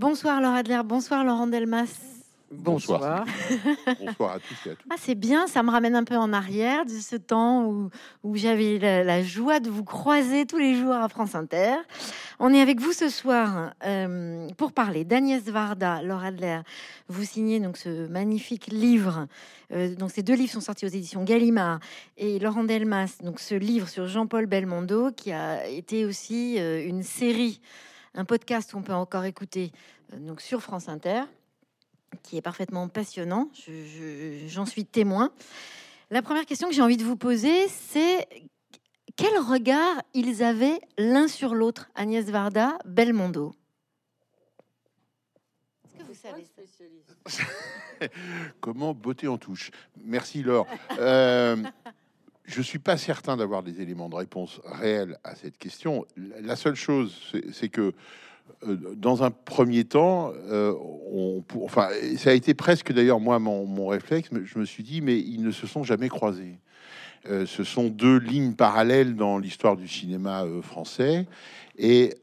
Bonsoir Laura Adler, bonsoir Laurent Delmas. Bonsoir. Bonsoir. à tous et à toutes. Ah, c'est bien, ça me ramène un peu en arrière de ce temps où, où j'avais la, joie de vous croiser tous les jours à France Inter. On est avec vous ce soir euh, pour parler d'Agnès Varda, Laura Adler. Vous signez donc ce magnifique livre. Euh, donc ces deux livres sont sortis aux éditions Gallimard et Laurent Delmas. Donc ce livre sur Jean-Paul Belmondo qui a été aussi euh, une série, un podcast qu'on peut encore écouter donc sur France Inter qui est parfaitement passionnant. J'en suis témoin. La première question que j'ai envie de vous poser, c'est quel regard ils avaient l'un sur l'autre, Agnès Varda, Belmondo? Est-ce que vous savez Comment beauté en touche? Merci Laure. Euh, je suis pas certain d'avoir des éléments de réponse réels à cette question. La seule chose, c'est que euh, dans un premier temps, euh, ça a été presque d'ailleurs moi mon, réflexe, je me suis dit, mais ils ne se sont jamais croisés. Euh, ce sont deux lignes parallèles dans l'histoire du cinéma français, et,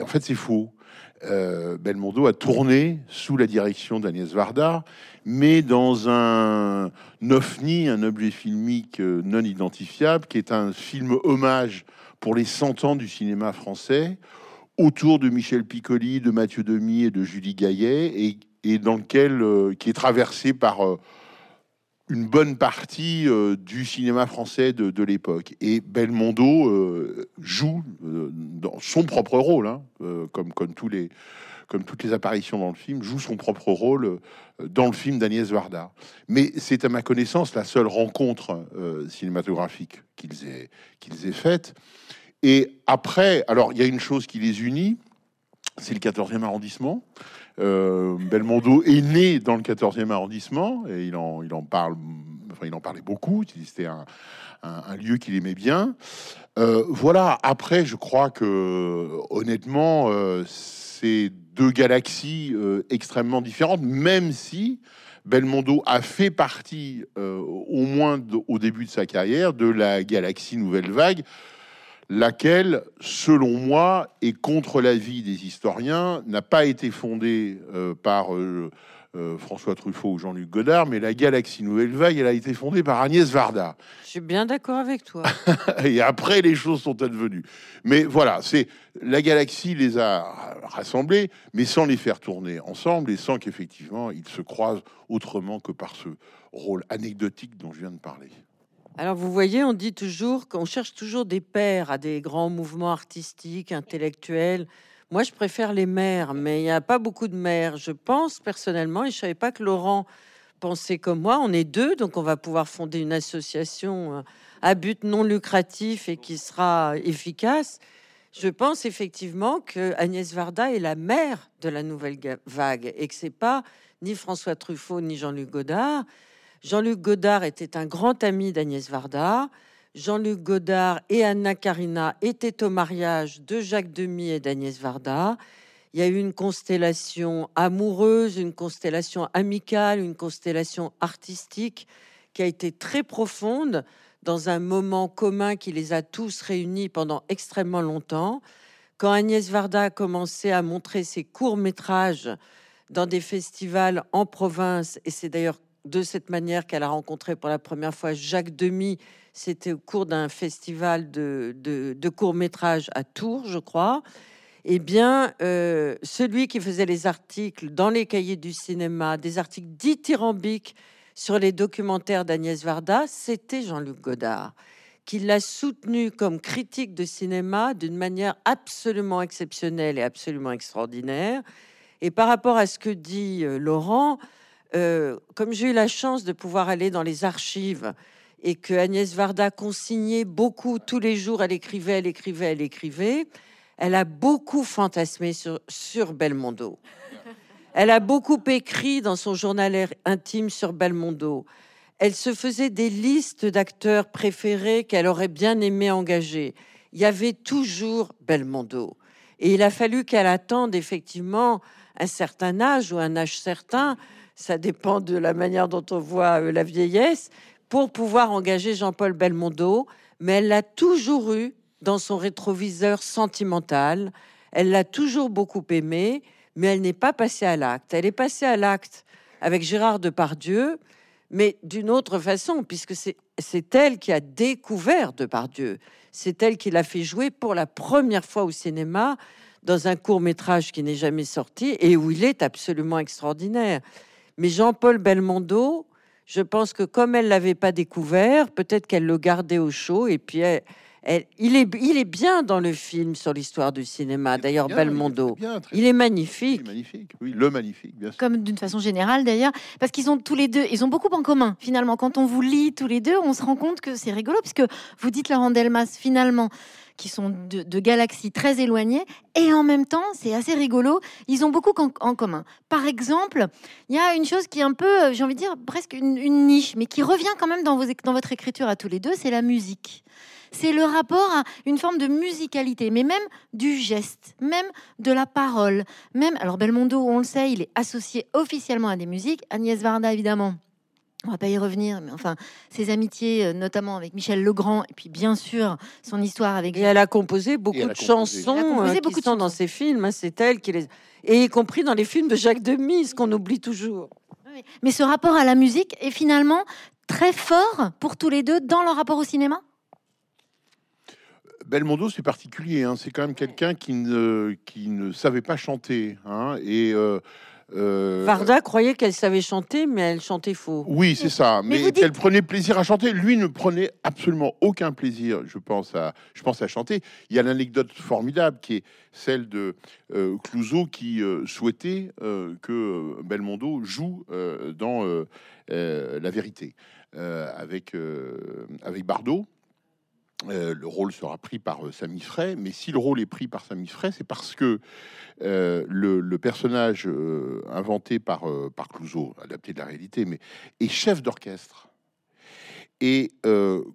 en fait c'est faux. Belmondo a tourné sous la direction d'Agnès Varda, mais dans un ovni, un objet filmique non identifiable, qui est un film hommage pour les 100 ans du cinéma français, autour de Michel Piccoli, de Mathieu Demy et de Julie Gaillet, et, dans lequel euh, qui est traversé par euh, une bonne partie euh, du cinéma français de, l'époque. Et Belmondo joue dans son propre rôle, hein, comme toutes les apparitions dans le film, joue son propre rôle dans le film d'Agnès Varda. Mais c'est à ma connaissance la seule rencontre cinématographique qu'ils aient, qu'ils aient faite. Et après, alors il y a une chose qui les unit, c'est le 14e arrondissement. Euh, Belmondo est né dans le 14e arrondissement et il en, parle, enfin il en parlait beaucoup. C'était un, lieu qu'il aimait bien. Euh, voilà. Après, je crois que honnêtement, euh, c'est deux galaxies extrêmement différentes, même si Belmondo a fait partie, au moins au début de sa carrière, de la galaxie Nouvelle Vague laquelle, selon moi, et contre l'avis des historiens, n'a pas été fondée euh, par euh, euh, François Truffaut ou Jean-Luc Godard, mais la Galaxie Nouvelle Vague, elle a été fondée par Agnès Varda. Je suis bien d'accord avec toi. et après, les choses sont advenues. Mais voilà, c'est la Galaxie les a rassemblés, mais sans les faire tourner ensemble et sans qu'effectivement ils se croisent autrement que par ce rôle anecdotique dont je viens de parler. Alors vous voyez, on dit toujours qu'on cherche toujours des pères à des grands mouvements artistiques, intellectuels. Moi, je préfère les mères, mais il n'y a pas beaucoup de mères. Je pense personnellement, et je savais pas que Laurent pensait comme moi. On est deux, donc on va pouvoir fonder une association euh, à but non lucratif et qui sera efficace. Je pense effectivement que Agnès Varda est la mère de la nouvelle vague et que c'est pas ni François Truffaut ni Jean-Luc Godard, Jean-Luc Godard était un grand ami d'Agnès Varda. Jean-Luc Godard et Anna Karina étaient au mariage de Jacques Demy et d'Agnès Varda. Il y a eu une constellation amoureuse, une constellation amicale, une constellation artistique qui a été très profonde dans un moment commun qui les a tous réunis pendant extrêmement longtemps. Quand Agnès Varda a commencé à montrer ses courts-métrages dans des festivals en province, et c'est d'ailleurs de cette manière qu'elle a rencontré pour la première fois Jacques Demy. C'était au cours d'un festival de, courts-métrages à Tours, je crois. Eh bien, euh, celui qui faisait les articles dans les cahiers du cinéma, des articles dithyrambiques sur les documentaires d'Agnès Varda, c'était Jean-Luc Godard, qui l'a soutenu comme critique de cinéma d'une manière absolument exceptionnelle et absolument extraordinaire. Et par rapport à ce que dit euh, Laurent, euh, comme j'ai eu la chance de pouvoir aller dans les archives et que Agnès Varda consignait beaucoup tous les jours, elle écrivait, elle écrivait, elle écrivait. Elle a beaucoup fantasmé sur, sur Belmondo. Elle a beaucoup écrit dans son journal intime sur Belmondo. Elle se faisait des listes d'acteurs préférés qu'elle aurait bien aimé engager. Il y avait toujours Belmondo. Et il a fallu qu'elle attende effectivement un certain âge ou un âge certain ça dépend de la manière dont on voit euh, la vieillesse, pour pouvoir engager Jean-Paul Belmondo, mais elle l'a toujours eu dans son rétroviseur sentimental. Elle l'a toujours beaucoup aimé, mais elle n'est pas passée à l'acte. Elle est passée à l'acte avec Gérard Depardieu, mais d'une autre façon, puisque c'est elle qui a découvert Depardieu. C'est elle qui l'a fait jouer pour la première fois au cinéma dans un court métrage qui n'est jamais sorti et où il est absolument extraordinaire. Mais Jean-Paul Belmondo, je pense que comme elle l'avait pas découvert, peut-être qu'elle le gardait au chaud et puis il, est, il est bien dans le film sur l'histoire du cinéma. D'ailleurs, Belmondo, il est, magnifique. Il est magnifique, oui, le magnifique, bien sûr. Comme d'une façon générale d'ailleurs, parce qu'ils ont tous les deux, ils ont beaucoup en commun. Finalement, quand on vous lit tous les deux, on se rend compte que c'est rigolo, puisque vous dites Laurent Delmas, finalement qui sont de, galaxies très éloignées, et en même temps, c'est assez rigolo, ils ont beaucoup en, commun. Par exemple, il y a une chose qui est un peu, j'ai envie de dire, presque une, niche, mais qui revient quand même dans, dans votre écriture à tous les deux, c'est la musique. C'est le rapport à une forme de musicalité, mais même du geste, même de la parole, même. Alors Belmondo, on le sait, il est associé officiellement à des musiques. Agnès Varda, évidemment, on va pas y revenir, mais enfin, ses amitiés, euh, notamment avec Michel Legrand, et puis bien sûr son histoire avec. Et elle a composé beaucoup de chansons euh, qui sont dans ses films. Hein, c'est elle qui les, et y compris dans les films de Jacques Demy, ce qu'on oublie toujours. Mais ce rapport à la musique est finalement très fort pour tous les deux dans leur rapport au cinéma? Belmondo, c'est particulier. Hein. C'est quand même quelqu'un qui ne, qui ne savait pas chanter. Hein. et euh, Varda croyait qu'elle savait chanter, mais elle chantait faux. Oui, c'est ça. Mais, qu'elle prenait plaisir à chanter. Lui ne prenait absolument aucun plaisir, je pense, à, je pense à chanter. Il y a l'anecdote formidable qui est celle de euh, Clouseau qui euh, souhaitait que Belmondo joue dans La Vérité avec, avec Bardot. Euh, le rôle sera pris par euh, Samy Frey, mais si le rôle est pris par Samy Frey, c'est parce que euh, le, personnage inventé par, par Clouseau, adapté de la réalité, mais est chef d'orchestre. Et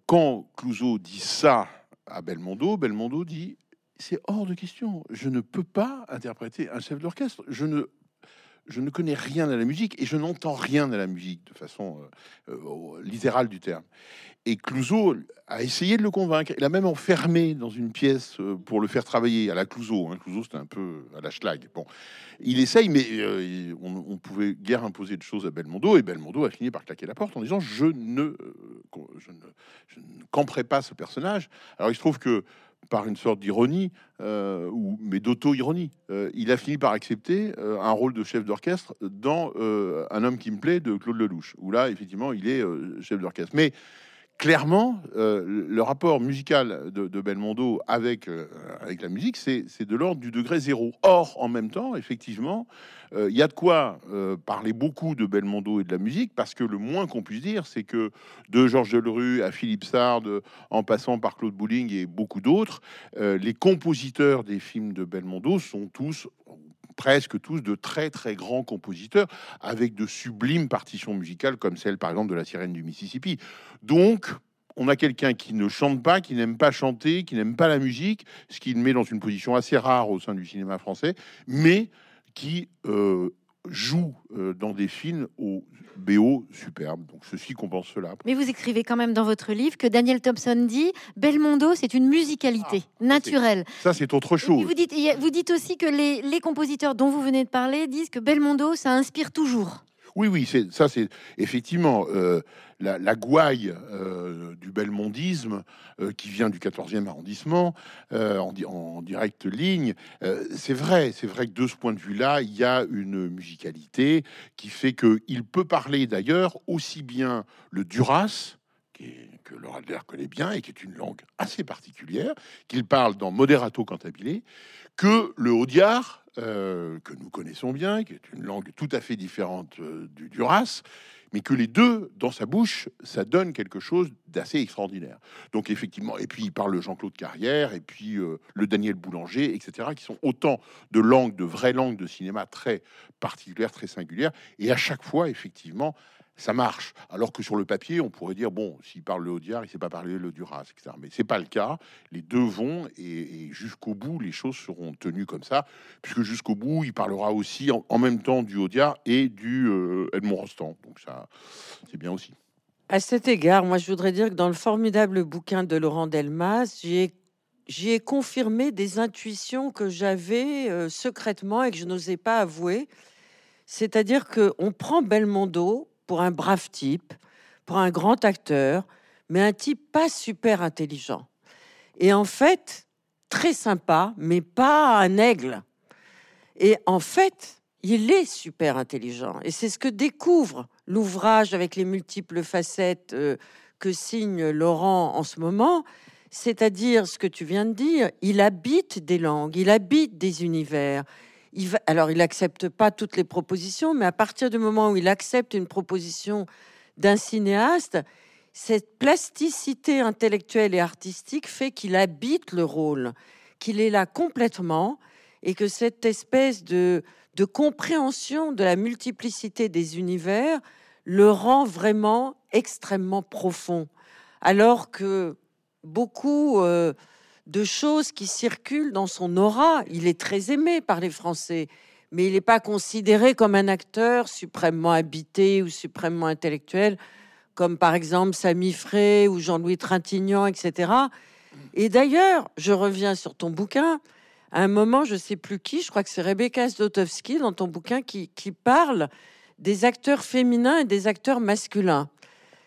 quand Clouseau dit ça à Belmondo, Belmondo dit c'est hors de question, je ne peux pas interpréter un chef d'orchestre, je ne je ne connais rien à la musique et je n'entends rien à la musique de façon littérale du terme. Et Clouseau a essayé de le convaincre. Il a même enfermé dans une pièce euh, pour le faire travailler à la Clouseau. Hein. Clouseau, c'était un peu à la schlag. Bon, il essaye, mais euh, on, pouvait guère imposer de choses à Belmondo. Et Belmondo a fini par claquer la porte en disant Je ne, euh, je je ne camperai pas ce personnage. Alors il se trouve que par une sorte d'ironie, ou mais d'auto-ironie. il a fini par accepter un rôle de chef d'orchestre dans Un homme qui me plaît de Claude Lelouch, où là, effectivement, il est chef d'orchestre. Mais clairement, euh, le rapport musical de, Belmondo avec, euh, avec la musique, c'est de l'ordre du degré zéro. Or, en même temps, effectivement, euh, il y a de quoi parler beaucoup de Belmondo et de la musique, parce que le moins qu'on puisse dire, c'est que de Georges Delerue à Philippe Sard, en passant par Claude Bouling et beaucoup d'autres, les compositeurs des films de Belmondo sont tous presque tous de très très grands compositeurs avec de sublimes partitions musicales comme celle par exemple de la sirène du Mississippi. Donc on a quelqu'un qui ne chante pas, qui n'aime pas chanter, qui n'aime pas la musique, ce qui le met dans une position assez rare au sein du cinéma français, mais qui euh, joue euh, dans des films au BO superbe. Donc ceci compense cela. Mais vous écrivez quand même dans votre livre que Daniel Thompson dit Belmondo, c'est une musicalité ah, naturelle. Ça, c'est autre chose. Vous dites, vous dites aussi que les, les compositeurs dont vous venez de parler disent que Belmondo, ça inspire toujours. Oui, oui, c'est ça, c'est effectivement euh, la, gouaille euh, du belmondisme euh, qui vient du 14e arrondissement en, en, direct ligne. c'est vrai, c'est vrai que de ce point de vue-là, il y a une musicalité qui fait que il peut parler d'ailleurs aussi bien le Duras que Laura Adler connaît bien et qui est une langue assez particulière, qu'il parle dans Moderato Cantabile, que le Audiard, euh, que nous connaissons bien, qui est une langue tout à fait différente euh, du, du mais que les deux, dans sa bouche, ça donne quelque chose d'assez extraordinaire. Donc effectivement, et puis il parle Jean-Claude Carrière, et puis euh, le Daniel Boulanger, etc., qui sont autant de langues, de vraies langues de cinéma très particulières, très singulières, et à chaque fois, effectivement, ça marche. Alors que sur le papier, on pourrait dire bon, s'il parle le Audiard, il sait pas parler le Duras, etc. Mais c'est pas le cas. Les deux vont et, jusqu'au bout, les choses seront tenues comme ça, puisque jusqu'au bout, il parlera aussi en, même temps du Audiard et du euh, Edmond Rostand. Donc ça, c'est bien aussi. À cet égard, moi, je voudrais dire que dans le formidable bouquin de Laurent Delmas, j'ai j'y ai confirmé des intuitions que j'avais euh, secrètement et que je n'osais pas avouer. C'est-à-dire que on prend Belmondo pour un brave type, pour un grand acteur, mais un type pas super intelligent. Et en fait, très sympa, mais pas un aigle. Et en fait, il est super intelligent. Et c'est ce que découvre l'ouvrage avec les multiples facettes euh, que signe Laurent en ce moment. C'est-à-dire ce que tu viens de dire, il habite des langues, il habite des univers. Alors, il n'accepte pas toutes les propositions, mais à partir du moment où il accepte une proposition d'un cinéaste, cette plasticité intellectuelle et artistique fait qu'il habite le rôle, qu'il est là complètement, et que cette espèce de, de compréhension de la multiplicité des univers le rend vraiment extrêmement profond. Alors que beaucoup euh, de choses qui circulent dans son aura, il est très aimé par les Français, mais il n'est pas considéré comme un acteur suprêmement habité ou suprêmement intellectuel comme par exemple Samy Frey ou Jean-Louis Trintignant, etc. Et d'ailleurs, je reviens sur ton bouquin. À un moment, je sais plus qui, je crois que c'est Rebecca Zlotowski dans ton bouquin qui, qui parle des acteurs féminins et des acteurs masculins.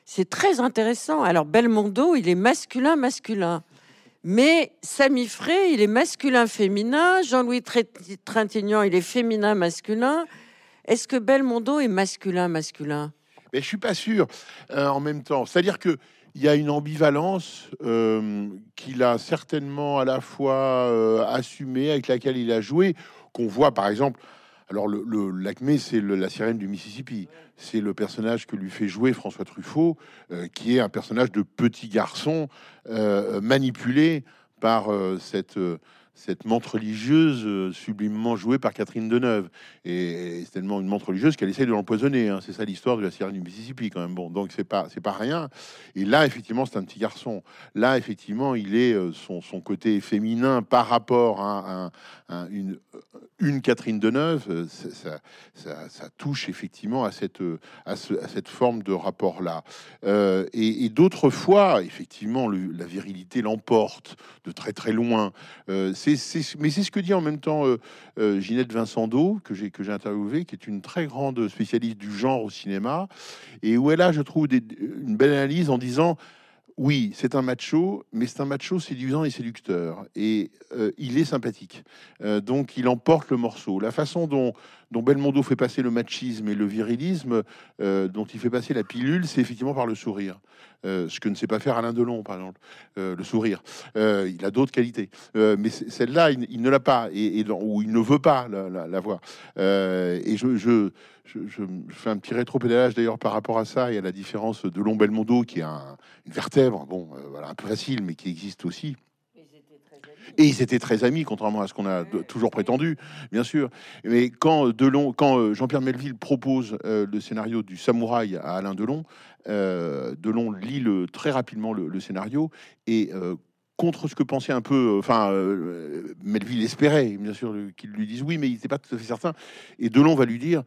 C'est très intéressant. Alors Belmondo, il est masculin masculin. Mais Samy Frey, il est masculin féminin, Jean-Louis Trintignant, il est féminin masculin. Est-ce que Belmondo est masculin masculin? Mais je suis pas sûr euh, en même temps. C'est-à-dire que il y a une ambivalence euh, qu'il a certainement à la fois euh, assumée, avec laquelle il a joué, qu'on voit par exemple. Alors, le, l'Acmé, c'est la sirène du Mississippi. C'est le personnage que lui fait jouer François Truffaut, qui est un personnage de petit garçon manipulé par cette cette montre religieuse euh, sublimement jouée par Catherine Deneuve. Et, c'est tellement une montre religieuse qu'elle essaie de l'empoisonner. Hein. C'est ça l'histoire de la sirène du Mississippi, quand même. Bon, donc c'est pas, c'est pas rien. Et là, effectivement, c'est un petit garçon. Là, effectivement, il est euh, son, côté féminin par rapport à, une, une Catherine Deneuve. Euh, ça, touche effectivement à cette, à, cette forme de rapport-là. et, d'autres fois, effectivement, la virilité l'emporte de très très loin mais c'est ce que dit en même temps euh, euh, Ginette que j'ai que j'ai interviewé, qui est une très grande spécialiste du genre au cinéma, et où elle a, je trouve, une belle analyse en disant oui, c'est un macho, mais c'est un macho séduisant et séducteur. Et euh, il est sympathique. donc il emporte le morceau. La façon dont, dont Belmondo fait passer le machisme et le virilisme, dont il fait passer la pilule, c'est effectivement par le sourire. Euh, ce que ne sait pas faire Alain Delon, par exemple, euh, le sourire. Euh, il a d'autres qualités, mais celle-là, il, ne l'a pas, et, ou il ne veut pas la, voir. et je, fais un petit rétro-pédalage d'ailleurs par rapport à ça et à la différence de Long Belmondo, qui est une vertèbre, bon, voilà, un peu facile, mais qui existe aussi. Et ils étaient très amis, contrairement à ce qu'on a toujours prétendu, bien sûr. Mais quand Delon, quand Jean-Pierre Melville propose le scénario du Samouraï à Alain Delon, euh, Delon lit très rapidement le, scénario et euh, contre ce que pensait un peu, euh, enfin, Melville espérait, bien sûr, qu'il lui dise oui, mais il n'était pas tout à fait certain. Et Delon va lui dire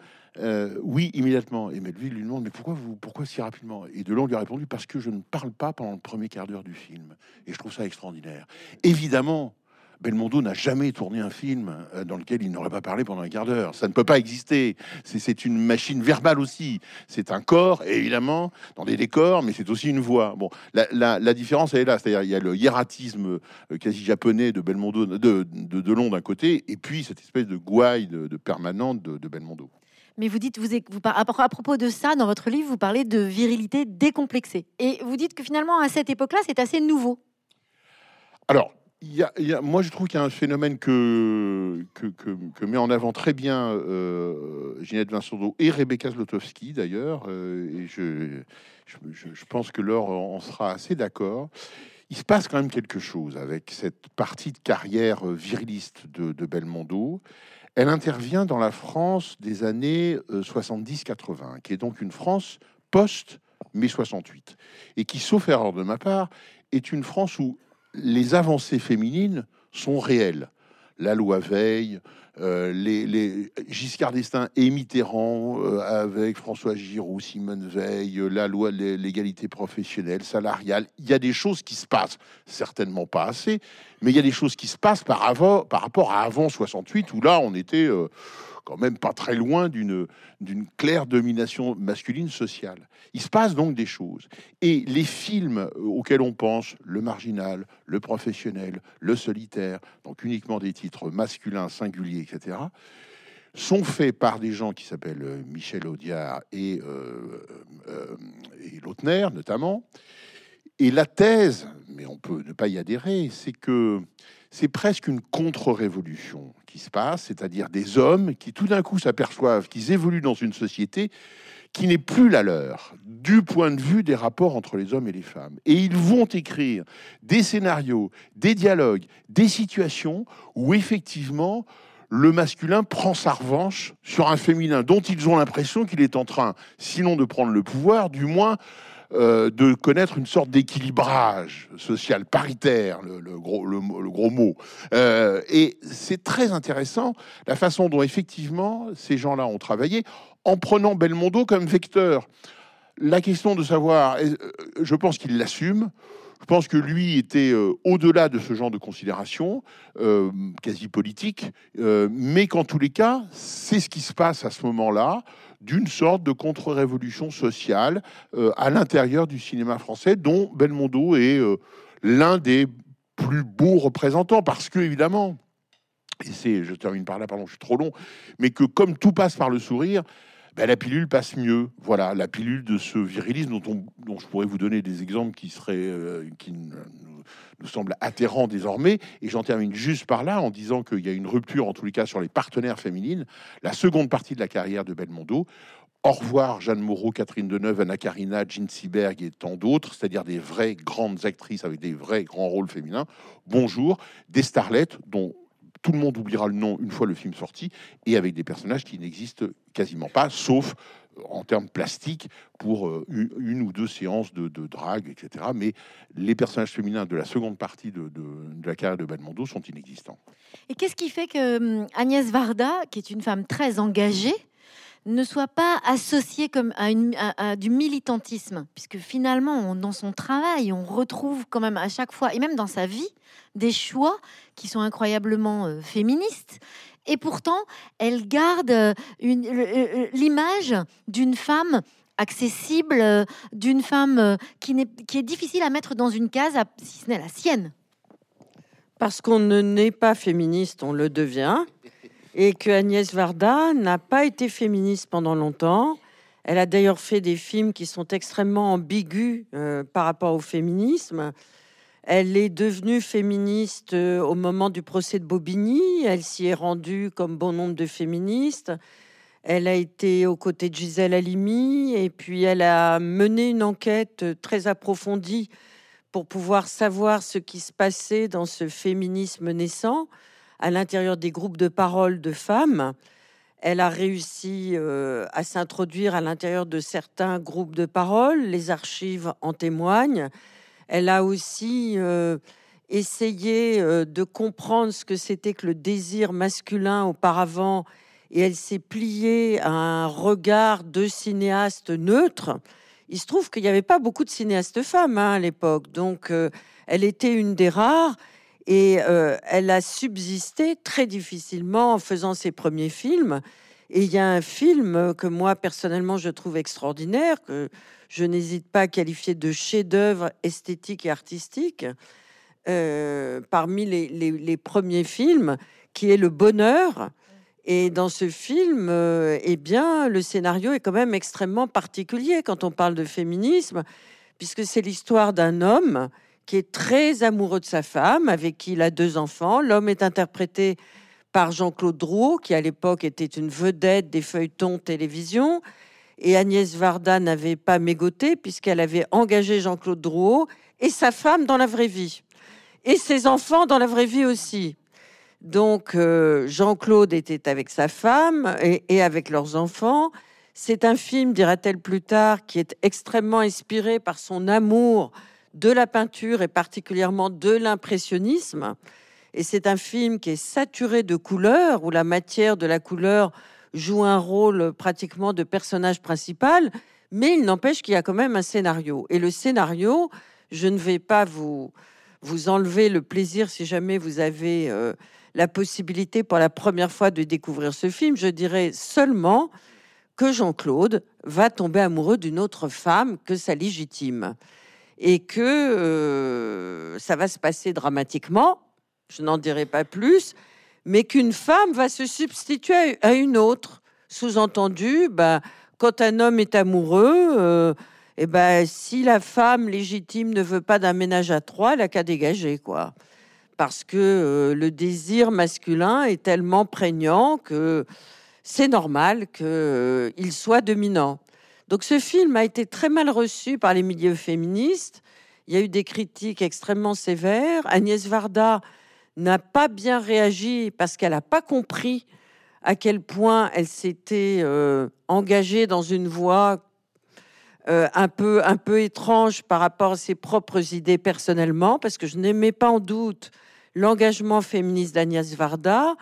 oui immédiatement. Et Melville lui demande mais pourquoi vous, pourquoi si rapidement? Et Delon lui a répondu parce que je ne parle pas pendant le premier quart d'heure du film. Et je trouve ça extraordinaire. Évidemment, Belmondo n'a jamais tourné un film euh, dans lequel il n'aurait pas parlé pendant un quart d'heure. Ça ne peut pas exister. C'est une machine verbale aussi. C'est un corps, évidemment, dans des décors, mais c'est aussi une voix. Bon, la, différence, elle est là. C'est-à-dire, il y a le hiératisme euh, quasi japonais de Belmondo, de, de, Delon d'un côté, et puis cette espèce de gouaille de, permanente de, Belmondo. Mais vous dites, vous, vous, à propos de ça, dans votre livre, vous parlez de virilité décomplexée. Et vous dites que finalement, à cette époque-là, c'est assez nouveau. Alors, moi, je trouve qu'il y a un phénomène que, que, met en avant très bien euh, Ginette Vincendo et Rebecca Zlotowski, d'ailleurs, euh, et je, pense que Laure en sera assez d'accord. Il se passe quand même quelque chose avec cette partie de carrière viriliste de, de Belmondo. Elle intervient dans la France des années 70-80, euh, qui est donc une France post-mai 68, et qui, sauf erreur de ma part, est une France où les avancées féminines sont réelles. La loi Veil, euh, les, Giscard d'Estaing et Mitterrand, euh, avec François Giroud, Simone Veil, euh, la loi de l'égalité professionnelle, salariale. Il y a des choses qui se passent, certainement pas assez, mais il y a des choses qui se passent par, par rapport à avant 68, où là, on était quand même pas très loin d'une claire domination masculine sociale. Il se passe donc des choses. Et les films auxquels on pense, le marginal, le professionnel, le solitaire, donc uniquement des titres masculins, singuliers, etc., sont faits par des gens qui s'appellent euh, Michel Audiard euh, euh, et Lautner, notamment. Et la thèse, mais on peut ne pas y adhérer, c'est que c'est presque une contre-révolution qui se passe, c'est-à-dire des hommes qui tout d'un coup s'aperçoivent qu'ils évoluent dans une société qui n'est plus la leur du point de vue des rapports entre les hommes et les femmes. Et ils vont écrire des scénarios, des dialogues, des situations où effectivement le masculin prend sa revanche sur un féminin dont ils ont l'impression qu'il est en train, sinon de prendre le pouvoir, du moins euh, de connaître une sorte d'équilibrage social paritaire, le, gros, le, gros mot. Euh, et c'est très intéressant la façon dont effectivement ces gens-là ont travaillé en prenant Belmondo comme vecteur. La question de savoir, euh, je pense qu'il l'assume. Je pense que lui était au-delà de ce genre de considération, quasi politique, mais qu'en tous les cas, c'est ce qui se passe à ce moment-là d'une sorte de contre-révolution sociale euh, à l'intérieur du cinéma français, dont Belmondo est euh, l'un des plus beaux représentants, parce que évidemment, et c'est, je termine par là, pardon, je suis trop long, mais que comme tout passe par le sourire, ben, la pilule passe mieux. Voilà, la pilule de ce virilisme dont, je pourrais vous donner des exemples qui seraient, euh, qui nous semble atterrant désormais. Et j'en termine juste par là en disant qu'il y a une rupture, en tous les cas, sur les partenaires féminines. La seconde partie de la carrière de Belmondo. Au revoir Jeanne Moreau, Catherine Deneuve, Anna Karina, Jean Seberg et tant d'autres, c'est-à-dire des vraies grandes actrices avec des vrais grands rôles féminins. Bonjour, des starlettes dont tout le monde oubliera le nom une fois le film sorti, et avec des personnages qui n'existent quasiment pas, sauf en termes plastiques pour euh, une, ou deux séances de, drague, etc. Mais les personnages féminins de la seconde partie de, la carrière de Belmondo sont inexistants. Et qu'est-ce qui fait que hum, Agnès Varda, qui est une femme très engagée, ne soit pas associée comme à, du militantisme, puisque finalement, dans son travail, on retrouve quand même à chaque fois, et même dans sa vie, des choix qui sont incroyablement euh, féministes et pourtant, elle garde euh, euh, l'image d'une femme accessible, d'une femme qui, qui est difficile à mettre dans une case, si ce n'est la sienne. Parce qu'on ne n'est pas féministe, on le devient. Et que Agnès Varda n'a pas été féministe pendant longtemps. Elle a d'ailleurs fait des films qui sont extrêmement ambigus par rapport au féminisme. Elle est devenue féministe euh, au moment du procès de Bobigny. Elle s'y est rendue comme bon nombre de féministes. Elle a été aux côtés de Gisèle Halimi et puis elle a mené une enquête très approfondie pour pouvoir savoir ce qui se passait dans ce féminisme naissant à l'intérieur des groupes de parole de femmes. Elle a réussi euh, à s'introduire à l'intérieur de certains groupes de parole. Les archives en témoignent. Elle a aussi euh, essayé euh, de comprendre ce que c'était que le désir masculin auparavant et elle s'est pliée à un regard de cinéaste neutre. Il se trouve qu'il n'y avait pas beaucoup de cinéastes femmes hein, à l'époque, donc elle était une des rares et elle a subsisté très difficilement en faisant ses premiers films. Et il y a un film que moi personnellement je trouve extraordinaire que je n'hésite pas à qualifier de chef-d'œuvre esthétique et artistique, euh, parmi les, premiers films, qui est Le Bonheur. Et dans ce film, euh, eh bien, le scénario est quand même extrêmement particulier quand on parle de féminisme, puisque c'est l'histoire d'un homme qui est très amoureux de sa femme, avec qui il a deux enfants. L'homme est interprété par Jean-Claude Drouot, qui à l'époque était une vedette des feuilletons télévision. Et Agnès Varda n'avait pas mégoté puisqu'elle avait engagé Jean-Claude Drouot et sa femme dans la vraie vie. Et ses enfants dans la vraie vie aussi. Donc euh, Jean-Claude était avec sa femme et, avec leurs enfants. C'est un film, dira-t-elle plus tard, qui est extrêmement inspiré par son amour de la peinture et particulièrement de l'impressionnisme. Et c'est un film qui est saturé de couleurs, où la matière de la couleur joue un rôle pratiquement de personnage principal, mais il n'empêche qu'il y a quand même un scénario. Et le scénario, je ne vais pas vous, vous enlever le plaisir si jamais vous avez euh, la possibilité pour la première fois de découvrir ce film. Je dirais seulement que Jean-Claude va tomber amoureux d'une autre femme que sa légitime et que euh, ça va se passer dramatiquement. Je n'en dirai pas plus, mais qu'une femme va se substituer à une autre. Sous-entendu, bah, quand un homme est amoureux, euh, et ben, si la femme légitime ne veut pas d'un ménage à trois, elle a qu'à dégager, quoi. Parce que euh, le désir masculin est tellement prégnant que c'est normal qu'il soit dominant. Donc ce film a été très mal reçu par les milieux féministes. Il y a eu des critiques extrêmement sévères. Agnès Varda n'a pas bien réagi parce qu'elle n'a pas compris à quel point elle s'était euh, engagée dans une voie euh, un, peu, un peu étrange par rapport à ses propres idées personnellement, parce que je n'aimais pas en doute l'engagement féministe d'Agnès Varda,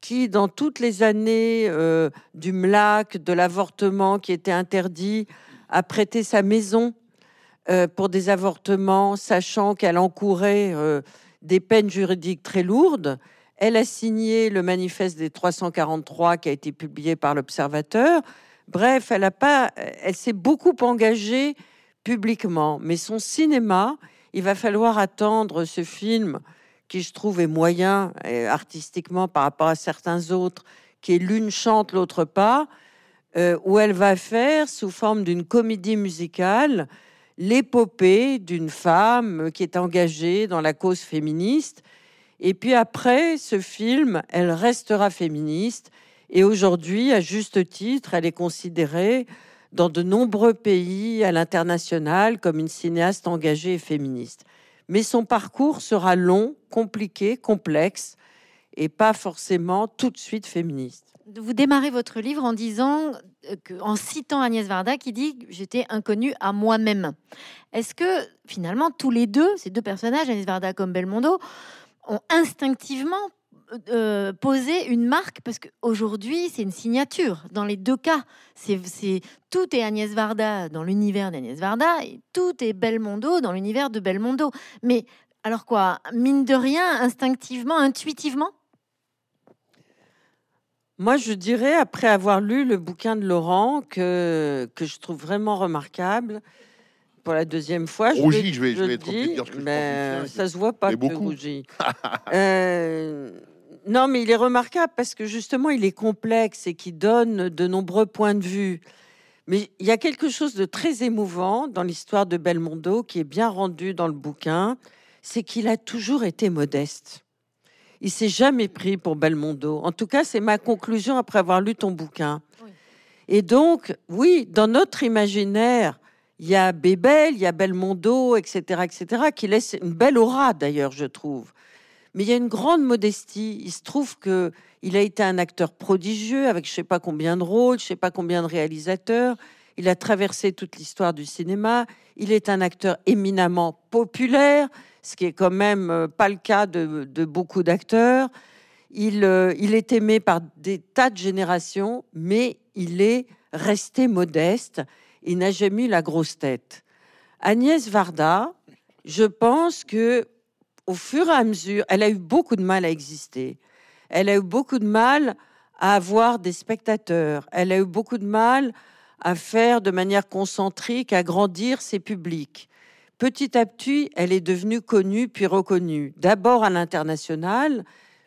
qui, dans toutes les années euh, du MLAC, de l'avortement qui était interdit, a prêté sa maison euh, pour des avortements, sachant qu'elle encourait des peines juridiques très lourdes. Elle a signé le manifeste des 343 qui a été publié par l'Observateur. Bref, elle s'est beaucoup engagée publiquement, mais son cinéma, il va falloir attendre ce film qui je trouve est moyen artistiquement par rapport à certains autres, qui est l'une chante, l'autre pas, euh, où elle va faire sous forme d'une comédie musicale l'épopée d'une femme qui est engagée dans la cause féministe. Et puis après ce film, elle restera féministe et aujourd'hui, à juste titre, elle est considérée dans de nombreux pays à l'international comme une cinéaste engagée et féministe. Mais son parcours sera long, compliqué, complexe et pas forcément tout de suite féministe. Vous démarrez votre livre en disant, euh, en citant Agnès Varda qui dit j'étais inconnue à moi-même. Est-ce que finalement tous les deux, ces deux personnages, Agnès Varda comme Belmondo, ont instinctivement euh, poser une marque parce qu'aujourd'hui, c'est une signature. Dans les deux cas, c'est tout est Agnès Varda dans l'univers d'Agnès Varda et tout est Belmondo dans l'univers de Belmondo. Mais alors quoi, mine de rien, instinctivement, intuitivement? Moi, je dirais, après avoir lu le bouquin de Laurent, que, que je trouve vraiment remarquable, pour la deuxième fois. Je, vais, je vais, je vais être dis, dire ce que ben, Ça se voit pas que beaucoup. euh, non, mais il est remarquable parce que justement, il est complexe et qui donne de nombreux points de vue. Mais il y a quelque chose de très émouvant dans l'histoire de Belmondo qui est bien rendu dans le bouquin, c'est qu'il a toujours été modeste. Il s'est jamais pris pour Belmondo. En tout cas, c'est ma conclusion après avoir lu ton bouquin. Et donc, oui, dans notre imaginaire, il y a Bébel, il y a Belmondo, etc., etc., qui laisse une belle aura d'ailleurs, je trouve mais il y a une grande modestie. Il se trouve que il a été un acteur prodigieux avec je sais pas combien de rôles, je sais pas combien de réalisateurs. Il a traversé toute l'histoire du cinéma. Il est un acteur éminemment populaire, ce qui est quand même euh, pas le cas de, beaucoup d'acteurs. Euh, il est aimé par des tas de générations, mais il est resté modeste. Il n'a jamais eu la grosse tête. Agnès Varda, je pense que au fur et à mesure, elle a eu beaucoup de mal à exister. Elle a eu beaucoup de mal à avoir des spectateurs. Elle a eu beaucoup de mal à faire de manière concentrique, à grandir ses publics. Petit à petit, elle est devenue connue puis reconnue. D'abord à l'international,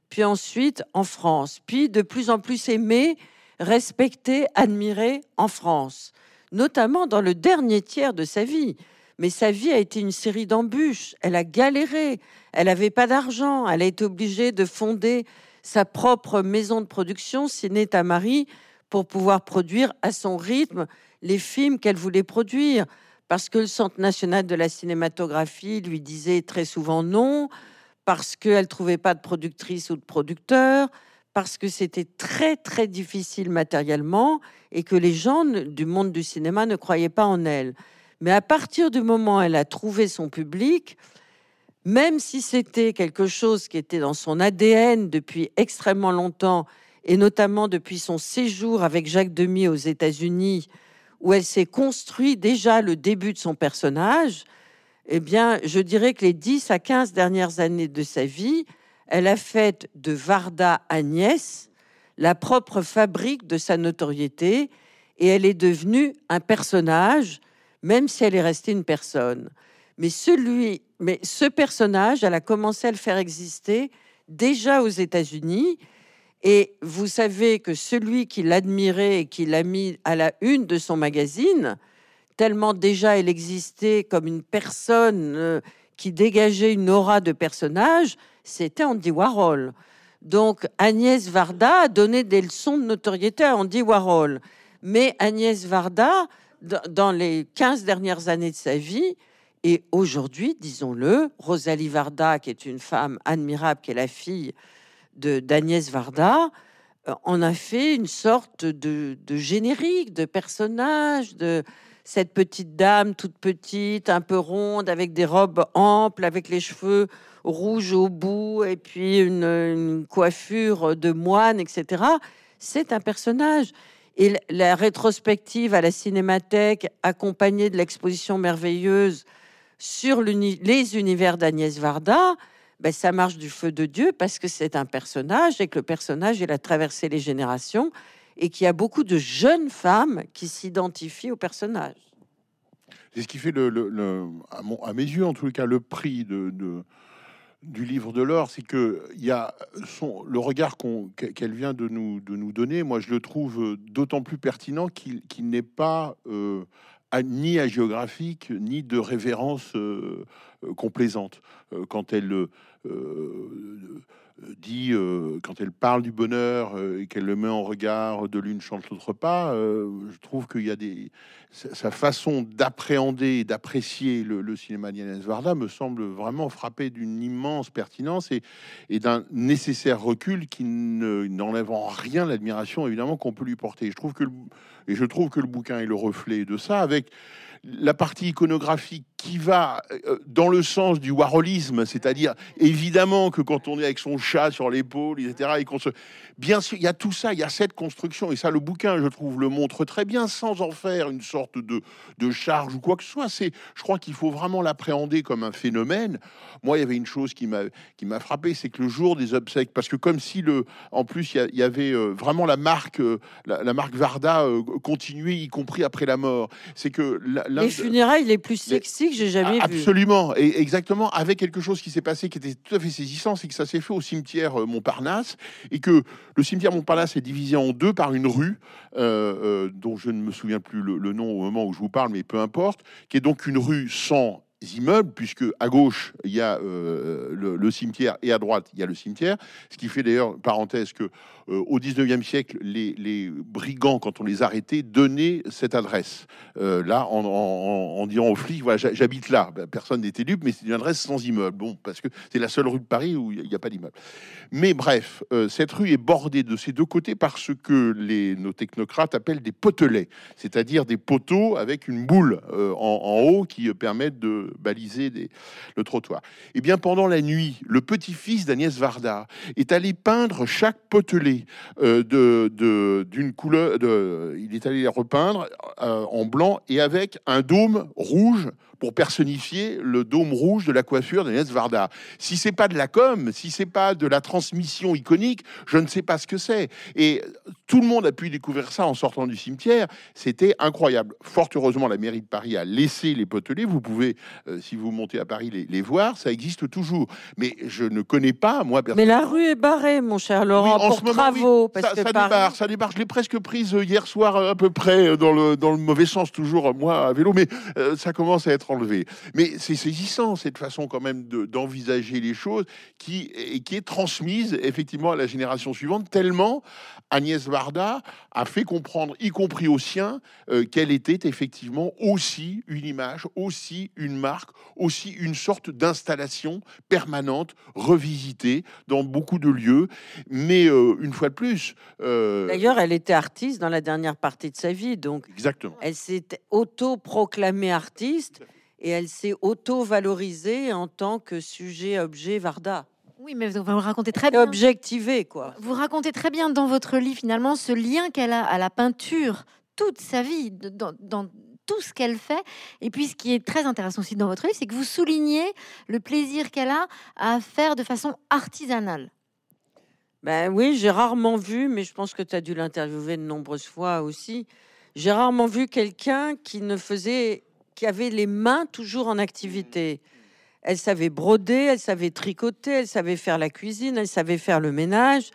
puis ensuite en France, puis de plus en plus aimée, respectée, admirée en France, notamment dans le dernier tiers de sa vie. Mais sa vie a été une série d'embûches. Elle a galéré. Elle n'avait pas d'argent. Elle a été obligée de fonder sa propre maison de production, Ciné Tamari, pour pouvoir produire à son rythme les films qu'elle voulait produire. Parce que le Centre national de la cinématographie lui disait très souvent non, parce qu'elle ne trouvait pas de productrice ou de producteur, parce que c'était très très difficile matériellement et que les gens du monde du cinéma ne croyaient pas en elle. Mais à partir du moment où elle a trouvé son public, même si c'était quelque chose qui était dans son ADN depuis extrêmement longtemps, et notamment depuis son séjour avec Jacques Demy aux États-Unis, où elle s'est construit déjà le début de son personnage, eh bien, je dirais que les 10 à 15 dernières années de sa vie, elle a fait de Varda Agnès la propre fabrique de sa notoriété et elle est devenue un personnage, même si elle est restée une personne. Mais celui, mais ce personnage, elle a commencé à le faire exister déjà aux États-Unis. Et vous savez que celui qui l'admirait et qui l'a mis à la une de son magazine, tellement déjà elle existait comme une personne euh, qui dégageait une aura de personnage, c'était Andy Warhol. Donc Agnès Varda a donné des leçons de notoriété à Andy Warhol. Mais Agnès Varda, dans les 15 dernières années de sa vie, et aujourd'hui, disons-le, Rosalie Varda, qui est une femme admirable, qui est la fille de d'Agnès Varda, euh, en a fait une sorte de générique, de personnage, de cette petite dame toute petite, un peu ronde, avec des robes amples, avec les cheveux rouges au bout, et puis une, coiffure de moine, etc. C'est un personnage. Et la rétrospective à la Cinémathèque, accompagnée de l'exposition merveilleuse sur les univers d'Agnès Varda, ben, ça marche du feu de Dieu parce que c'est un personnage et que le personnage, il a traversé les générations et qu'il y a beaucoup de jeunes femmes qui s'identifient au personnage. C'est ce qui fait, à, mes yeux en tout cas, le prix de, du livre de l'or, c'est que il y a son, le regard qu'elle vient de nous, de nous donner. Moi, je le trouve d'autant plus pertinent qu'il n'est pas euh, ni agéographique, ni de révérence euh, complaisante. Euh, quand elle euh, dit, euh, quand elle parle du bonheur euh, et qu'elle le met en regard de l'une chante l'autre pas, je trouve qu'il y a des. Sa façon d'appréhender et d'apprécier le, cinéma d'Yannis Varda me semble vraiment frappé d'une immense pertinence et, et d'un nécessaire recul qui n'enlève en rien l'admiration évidemment qu'on peut lui porter. Je trouve que et je trouve que le bouquin est le reflet de ça avec la partie iconographique qui va euh, dans le sens du warholisme, c'est-à-dire évidemment que quand on est avec son chat sur l'épaule, etc., et qu'on se... Bien sûr, il y a tout ça, il y a cette construction, et ça, le bouquin, je trouve, le montre très bien, sans en faire une sorte de, de charge ou quoi que ce soit. C'est, je crois qu'il faut vraiment l'appréhender comme un phénomène. Moi, il y avait une chose qui m'a, qui m'a frappé, c'est que le jour des obsèques, parce que comme si le, en plus, il y, avait euh, vraiment la marque, euh, la, marque Varda continuait, y compris après la mort. C'est que les funérailles les plus sexy que j'ai jamais vu. Absolument, et exactement, avec quelque chose qui s'est passé qui était tout à fait saisissant, c'est que ça s'est fait au cimetière euh, Montparnasse, et que le cimetière Montparnasse est divisé en deux par une rue, euh, euh, dont je ne me souviens plus le, nom au moment où je vous parle, mais peu importe, qui est donc une rue sans immeubles, puisque à gauche, il y a le, cimetière et à droite, il y a le cimetière. Ce qui fait d'ailleurs, parenthèse, que euh, au 19e siècle, les, brigands, quand on les arrêtait, donnaient cette adresse. Euh, là, en, disant aux flics, voilà, j'habite là. Ben, personne n'était dupe, mais c'est une adresse sans immeuble. Bon, parce que c'est la seule rue de Paris où il n'y a pas d'immeuble. Mais bref, euh, cette rue est bordée de ces deux côtés par ce que les, nos technocrates appellent des potelets, c'est-à-dire des poteaux avec une boule en, haut qui permettent de baliser le trottoir. Eh bien, pendant la nuit, le petit-fils d'Agnès Varda est allé peindre chaque potelet euh, de, d'une couleur. De, il est allé les repeindre euh, en blanc et avec un dôme rouge pour personnifier le dôme rouge de la coiffure d'Agnès Varda. Si c'est pas de la com, si c'est pas de la transmission iconique, je ne sais pas ce que c'est. Tout le monde a pu découvrir ça en sortant du cimetière. C'était incroyable. Fort heureusement, la mairie de Paris a laissé les potelets. Vous pouvez, euh, si vous montez à Paris, les, les, voir. Ça existe toujours. Mais je ne connais pas, moi, Mais la rue est barrée, mon cher Laurent, pour travaux. Parce ça, que ça débarque, ça débarque. Je l'ai presque prise euh, hier soir, à peu près, euh, dans le, dans le mauvais sens, toujours, moi, à vélo. Mais ça commence à être enlevé. Mais c'est saisissant, cette façon quand même d'envisager les choses qui, et qui est transmise effectivement à la génération suivante, tellement Agnès Varda a fait comprendre, y compris aux siens, euh, qu'elle était effectivement aussi une image, aussi une marque, aussi une sorte d'installation permanente, revisitée dans beaucoup de lieux. Mais euh, une fois de plus... Euh, D'ailleurs, elle était artiste dans la dernière partie de sa vie, donc Exactement. elle s'est auto-proclamée artiste. et elle s'est auto-valorisée en tant que sujet-objet Varda. Oui, mais vous racontez très bien. Objectivé, quoi. Vous racontez très bien dans votre livre, finalement, ce lien qu'elle a à la peinture toute sa vie, dans, dans tout ce qu'elle fait. Et puis, ce qui est très intéressant aussi dans votre livre, c'est que vous soulignez le plaisir qu'elle a à faire de façon artisanale. Ben oui, j'ai rarement vu, mais je pense que tu as dû l'interviewer de nombreuses fois aussi. J'ai rarement vu quelqu'un qui ne faisait, qui avait les mains toujours en activité. Elle savait broder, elle savait tricoter, elle savait faire la cuisine, elle savait faire le ménage.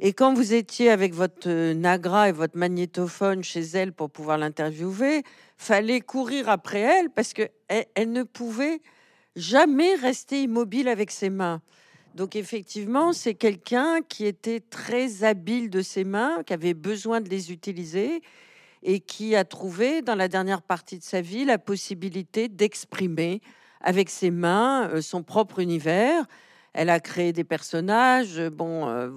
Et quand vous étiez avec votre euh, Nagra et votre magnétophone chez elle pour pouvoir l'interviewer, fallait courir après elle parce que elle ne pouvait jamais rester immobile avec ses mains. Donc effectivement, c'est quelqu'un qui était très habile de ses mains, qui avait besoin de les utiliser et qui a trouvé dans la dernière partie de sa vie la possibilité d'exprimer avec ses mains euh, son propre univers. Elle a créé des personnages. Bon, euh,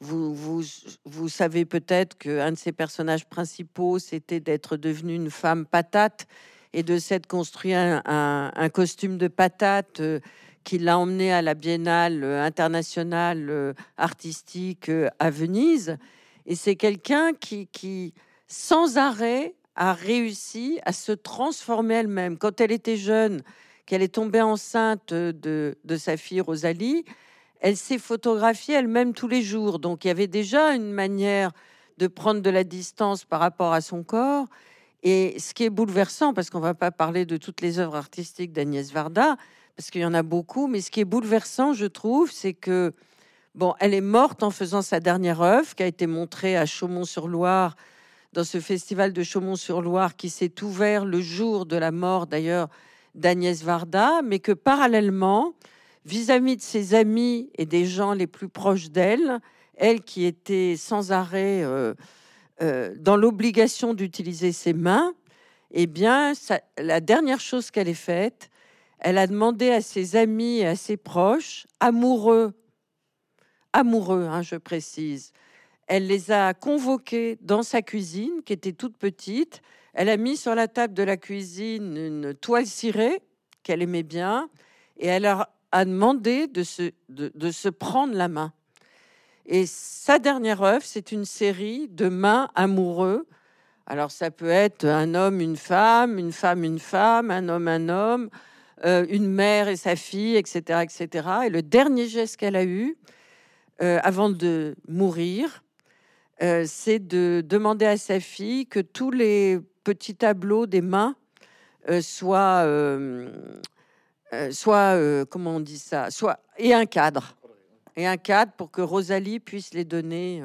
vous, vous, vous savez peut-être qu'un de ses personnages principaux, c'était d'être devenue une femme patate et de s'être construit un, costume de patate euh, qui l'a emmené à la Biennale internationale artistique à Venise. Et c'est quelqu'un qui, sans arrêt, a réussi à se transformer elle-même. Quand elle était jeune, qu'elle est tombée enceinte de, sa fille Rosalie, elle s'est photographiée elle-même tous les jours. Donc il y avait déjà une manière de prendre de la distance par rapport à son corps. Et ce qui est bouleversant, parce qu'on va pas parler de toutes les œuvres artistiques d'Agnès Varda, parce qu'il y en a beaucoup, mais ce qui est bouleversant, je trouve, c'est que bon, elle est morte en faisant sa dernière œuvre, qui a été montrée à Chaumont-sur-Loire, dans ce festival de Chaumont-sur-Loire, qui s'est ouvert le jour de la mort, d'ailleurs, d'Agnès Varda, mais que parallèlement, vis-à-vis de ses amis et des gens les plus proches d'elle, elle qui était sans arrêt euh, euh, dans l'obligation d'utiliser ses mains, eh bien, la dernière chose qu'elle ait faite, elle a demandé à ses amis et à ses proches, amoureux, amoureux, hein, je précise, elle les a convoqués dans sa cuisine, qui était toute petite, elle a mis sur la table de la cuisine une toile cirée qu'elle aimait bien et elle a, demandé de se, de, se prendre la main. Et sa dernière œuvre, c'est une série de mains amoureux. Alors ça peut être un homme, une femme, une femme, une femme, un homme, un homme, euh, une mère et sa fille, etc., etc. Et le dernier geste qu'elle a eu euh, avant de mourir, euh, c'est de demander à sa fille que tous les petit tableau des mains euh, soit, euh, euh, soit comment on dit ça, soit et un cadre et un cadre pour que Rosalie puisse les donner.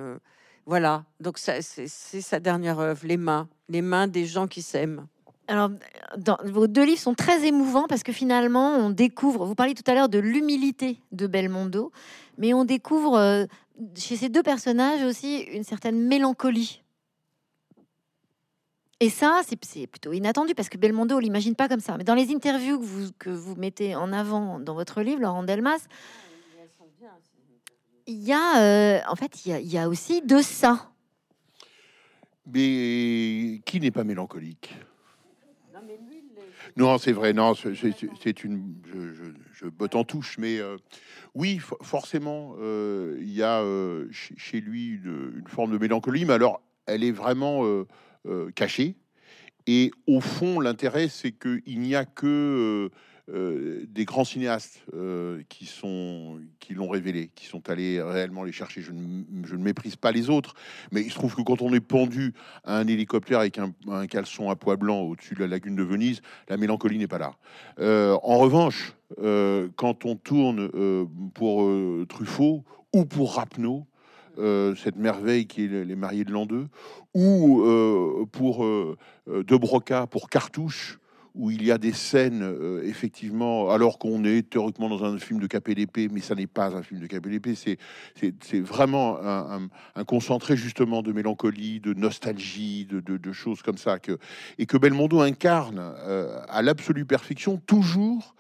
voilà, donc c'est sa dernière œuvre, les mains, les mains des gens qui s'aiment. Alors, dans, vos deux livres sont très émouvants parce que finalement, on découvre, vous parliez tout à l'heure de l'humilité de Belmondo, mais on découvre chez ces deux personnages aussi une certaine mélancolie. Et ça, c'est plutôt inattendu parce que Belmondo, on l'imagine pas comme ça. Mais dans les interviews que vous, que vous mettez en avant dans votre livre, Laurent Delmas, il y a, euh, en fait, il y, a, aussi de ça. Mais qui n'est pas mélancolique? Non, c'est vrai. Non, c'est une. Je, je, je, botte en touche, mais euh, oui, forcément, euh, il y a chez lui une, une, forme de mélancolie, mais alors elle est vraiment euh, caché. Et au fond, l'intérêt, c'est qu'il n'y a que euh, euh, des grands cinéastes qui sont qui l'ont révélé, qui sont allés réellement les chercher. Je ne, méprise pas les autres, mais il se trouve que quand on est pendu à un hélicoptère avec un, caleçon à pois blanc au-dessus de la lagune de Venise, la mélancolie n'est pas là. en revanche, quand on tourne pour Truffaut ou pour Rapneau, euh, cette merveille qui est les mariés de l'an 2, ou euh, pour euh, De Broca, pour Cartouche, où il y a des scènes, effectivement, alors qu'on est théoriquement dans un film de KPDP, mais ça n'est pas un film de KPDP, c'est vraiment un, concentré justement de mélancolie, de nostalgie, de, de, choses comme ça, que, et que Belmondo incarne à l'absolue perfection, toujours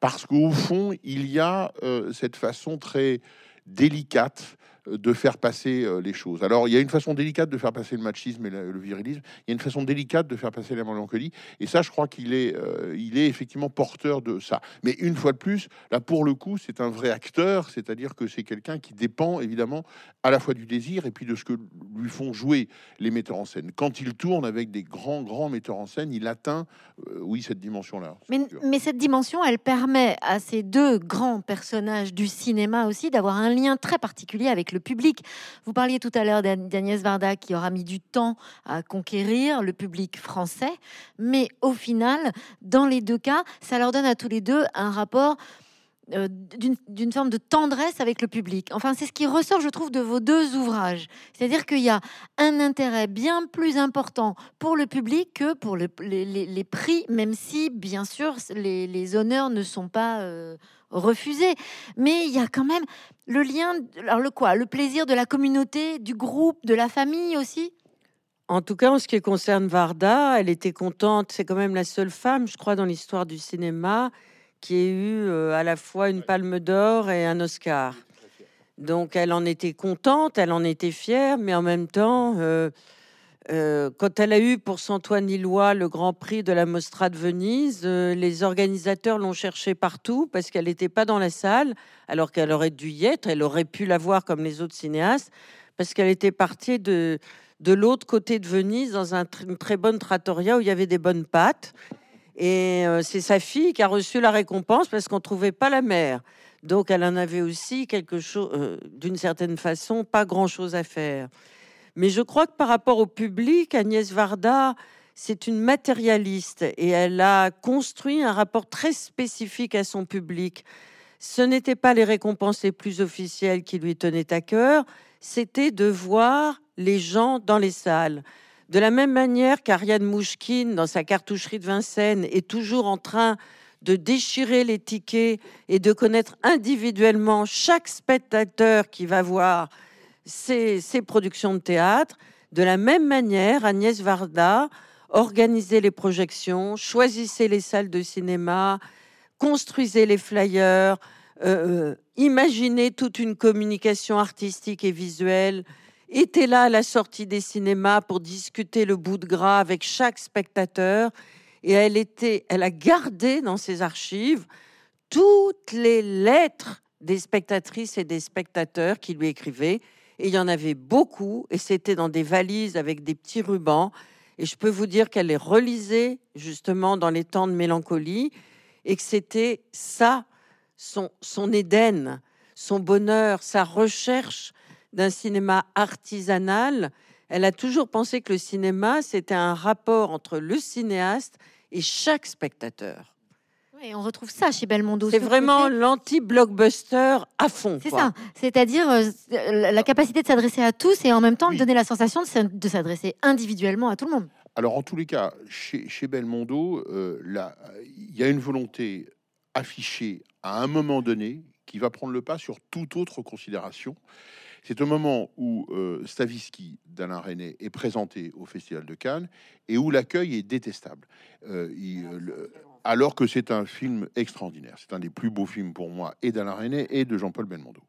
parce qu'au fond, il y a cette façon très délicate de faire passer euh, les choses. Alors, il y a une façon délicate de faire passer le machisme et le, virilisme. Il y a une façon délicate de faire passer la mélancolie. Et ça, je crois qu'il est, euh, il est effectivement porteur de ça. Mais une fois de plus, là, pour le coup, c'est un vrai acteur, c'est-à-dire que c'est quelqu'un qui dépend évidemment à la fois du désir et puis de ce que lui font jouer les metteurs en scène. Quand il tourne avec des grands, grands metteurs en scène, il atteint, euh, oui, cette dimension-là. Mais, mais cette dimension, elle permet à ces deux grands personnages du cinéma aussi d'avoir un lien très particulier avec le public. Vous parliez tout à l'heure d'Agnès Varda qui aura mis du temps à conquérir le public français, mais au final, dans les deux cas, ça leur donne à tous les deux un rapport euh, d'une forme de tendresse avec le public. Enfin, c'est ce qui ressort, je trouve, de vos deux ouvrages. C'est-à-dire qu'il y a un intérêt bien plus important pour le public que pour les, prix, même si, bien sûr, les, les honneurs ne sont pas euh, refusés. Mais il y a quand même le lien, alors le quoi Le plaisir de la communauté, du groupe, de la famille aussi? En tout cas, en ce qui concerne Varda, elle était contente. C'est quand même la seule femme, je crois, dans l'histoire du cinéma qui ait eu euh, à la fois une palme d'or et un Oscar. Donc elle en était contente, elle en était fière, mais en même temps, euh, euh, quand elle a eu pour Santoine Illois le Grand Prix de la Mostra de Venise, les organisateurs l'ont cherchée partout parce qu'elle n'était pas dans la salle, alors qu'elle aurait dû y être, elle aurait pu la voir comme les autres cinéastes, parce qu'elle était partie de, de l'autre côté de Venise, dans un, une très bonne trattoria où il y avait des bonnes pâtes. Et euh, c'est sa fille qui a reçu la récompense parce qu'on trouvait pas la mère. Donc elle en avait aussi quelque chose, euh, d'une certaine façon, pas grand-chose à faire. Mais je crois que par rapport au public, Agnès Varda, c'est une matérialiste et elle a construit un rapport très spécifique à son public. Ce n'était pas les récompenses les plus officielles qui lui tenaient à cœur, c'était de voir les gens dans les salles. De la même manière qu'Ariane Mouchkine, dans sa cartoucherie de Vincennes, est toujours en train de déchirer les tickets et de connaître individuellement chaque spectateur qui va voir ses, productions de théâtre. De la même manière, Agnès Varda organisait les projections, choisissait les salles de cinéma, construisait les flyers, euh, euh, imaginait toute une communication artistique et visuelle, était là à la sortie des cinémas pour discuter le bout de gras avec chaque spectateur et elle était, elle a gardé dans ses archives toutes les lettres des spectatrices et des spectateurs qui lui écrivaient. Et il y en avait beaucoup, et c'était dans des valises avec des petits rubans. Et je peux vous dire qu'elle les relisait justement dans les temps de mélancolie, et que c'était ça, son, son Éden, son bonheur, sa recherche d'un cinéma artisanal. Elle a toujours pensé que le cinéma, c'était un rapport entre le cinéaste et chaque spectateur. Et on retrouve ça chez Belmondo. C'est vraiment l'anti-blockbuster à fond. C'est ça. C'est-à-dire euh, la capacité de s'adresser à tous et en même temps de donner la sensation de s'adresser individuellement à tout le monde. Alors, en tous les cas, chez, chez Belmondo, euh, il y a une volonté affichée à un moment donné qui va prendre le pas sur toute autre considération. C'est au moment où euh, Stavisky d'Alain René est présenté au Festival de Cannes et où l'accueil est détestable. Euh, euh, alors que c'est un film extraordinaire. C'est un des plus beaux films pour moi, et d'Alain René et de Jean-Paul Belmondo.